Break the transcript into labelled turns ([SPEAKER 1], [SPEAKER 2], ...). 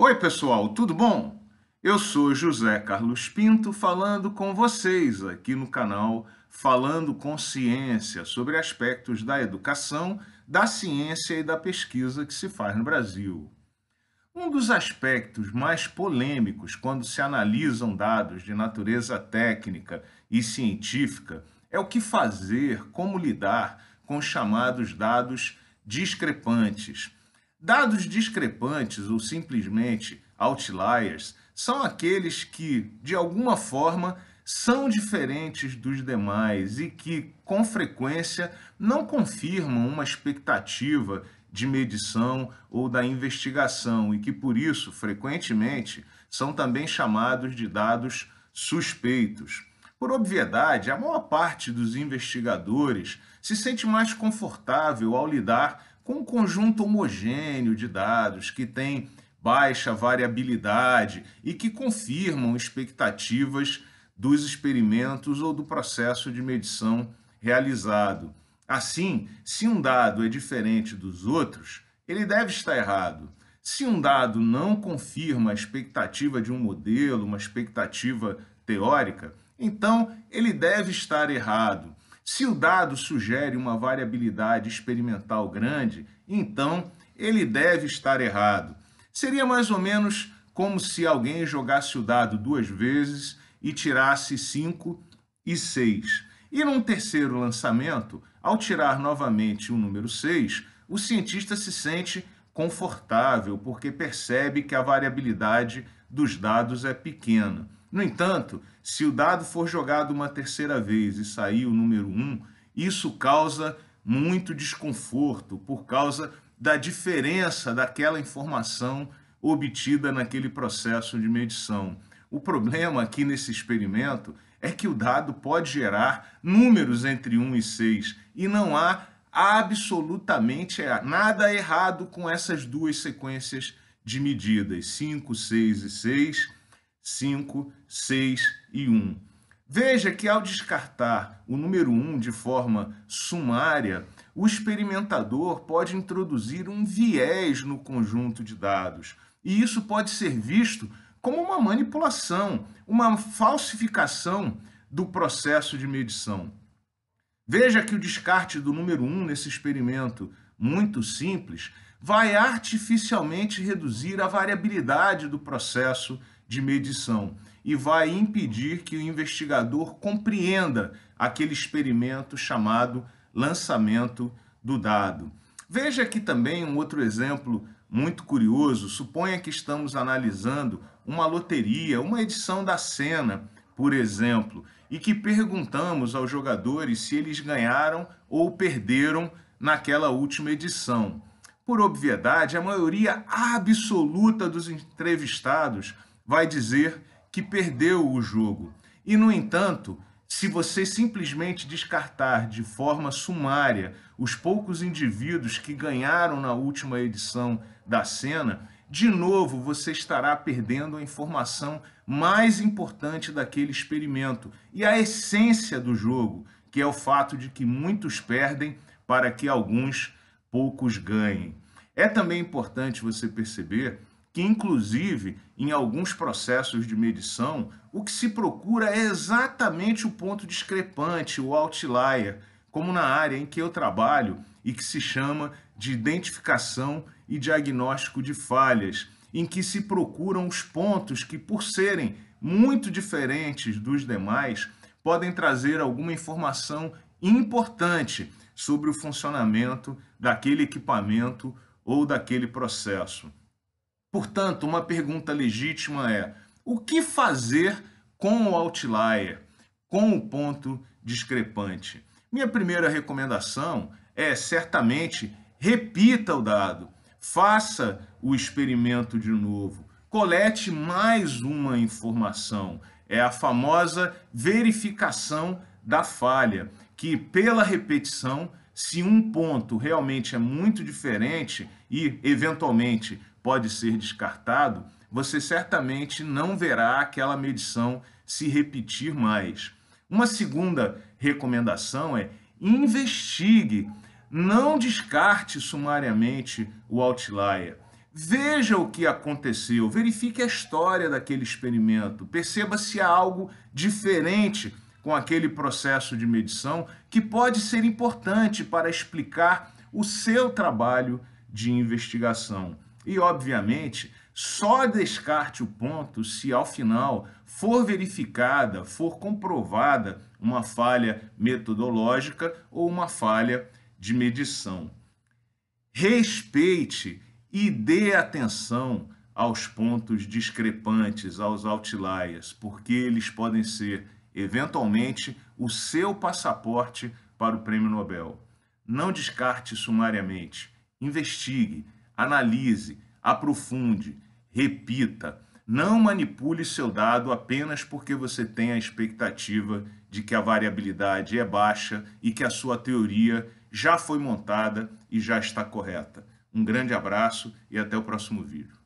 [SPEAKER 1] Oi, pessoal, tudo bom? Eu sou José Carlos Pinto falando com vocês aqui no canal Falando com Ciência sobre aspectos da educação, da ciência e da pesquisa que se faz no Brasil. Um dos aspectos mais polêmicos quando se analisam dados de natureza técnica e científica é o que fazer, como lidar com os chamados dados discrepantes. Dados discrepantes ou simplesmente outliers são aqueles que, de alguma forma, são diferentes dos demais e que, com frequência, não confirmam uma expectativa de medição ou da investigação e que, por isso, frequentemente, são também chamados de dados suspeitos. Por obviedade, a maior parte dos investigadores se sente mais confortável ao lidar com um conjunto homogêneo de dados que tem baixa variabilidade e que confirmam expectativas dos experimentos ou do processo de medição realizado. Assim, se um dado é diferente dos outros, ele deve estar errado. Se um dado não confirma a expectativa de um modelo, uma expectativa teórica, então ele deve estar errado. Se o dado sugere uma variabilidade experimental grande, então ele deve estar errado. Seria mais ou menos como se alguém jogasse o dado duas vezes e tirasse 5 e 6. E num terceiro lançamento, ao tirar novamente o número 6, o cientista se sente confortável porque percebe que a variabilidade dos dados é pequena. No entanto, se o dado for jogado uma terceira vez e sair o número 1, isso causa muito desconforto por causa da diferença daquela informação obtida naquele processo de medição. O problema aqui nesse experimento é que o dado pode gerar números entre 1 e 6 e não há absolutamente nada errado com essas duas sequências de medidas, 5, 6 e 6, 5, 6 e 1. Veja que ao descartar o número 1 de forma sumária, o experimentador pode introduzir um viés no conjunto de dados. E isso pode ser visto como uma manipulação, uma falsificação do processo de medição. Veja que o descarte do número 1 nesse experimento muito simples vai artificialmente reduzir a variabilidade do processo de medição e vai impedir que o investigador compreenda aquele experimento chamado lançamento do dado. Veja aqui também um outro exemplo muito curioso. Suponha que estamos analisando uma loteria, uma edição da cena, por exemplo, e que perguntamos aos jogadores se eles ganharam ou perderam naquela última edição. Por obviedade, a maioria absoluta dos entrevistados vai dizer que perdeu o jogo. E, no entanto, se você simplesmente descartar de forma sumária os poucos indivíduos que ganharam na última edição da cena, de novo você estará perdendo a informação mais importante daquele experimento e a essência do jogo, que é o fato de que muitos perdem para que alguns poucos ganhem. É também importante você perceber que, inclusive, em alguns processos de medição, o que se procura é exatamente o ponto discrepante, o outlier, como na área em que eu trabalho e que se chama de identificação e diagnóstico de falhas, em que se procuram os pontos que, por serem muito diferentes dos demais, podem trazer alguma informação importante sobre o funcionamento daquele equipamento ou daquele processo. Portanto, uma pergunta legítima é: o que fazer com o outlier, com o ponto discrepante? Minha primeira recomendação é certamente repita o dado, faça o experimento de novo, colete mais uma informação. É a famosa verificação da falha, que pela repetição, se um ponto realmente é muito diferente e eventualmente pode ser descartado, você certamente não verá aquela medição se repetir mais. Uma segunda recomendação é investigue, não descarte sumariamente o outlier. Veja o que aconteceu, verifique a história daquele experimento, perceba se há algo diferente com aquele processo de medição que pode ser importante para explicar o seu trabalho de investigação. E, obviamente, só descarte o ponto se ao final for verificada, for comprovada uma falha metodológica ou uma falha de medição. Respeite e dê atenção aos pontos discrepantes, aos outliers, porque eles podem ser eventualmente o seu passaporte para o prêmio Nobel. Não descarte sumariamente. Investigue, analise, aprofunde, repita. Não manipule seu dado apenas porque você tem a expectativa de que a variabilidade é baixa e que a sua teoria já foi montada e já está correta. Um grande abraço e até o próximo vídeo.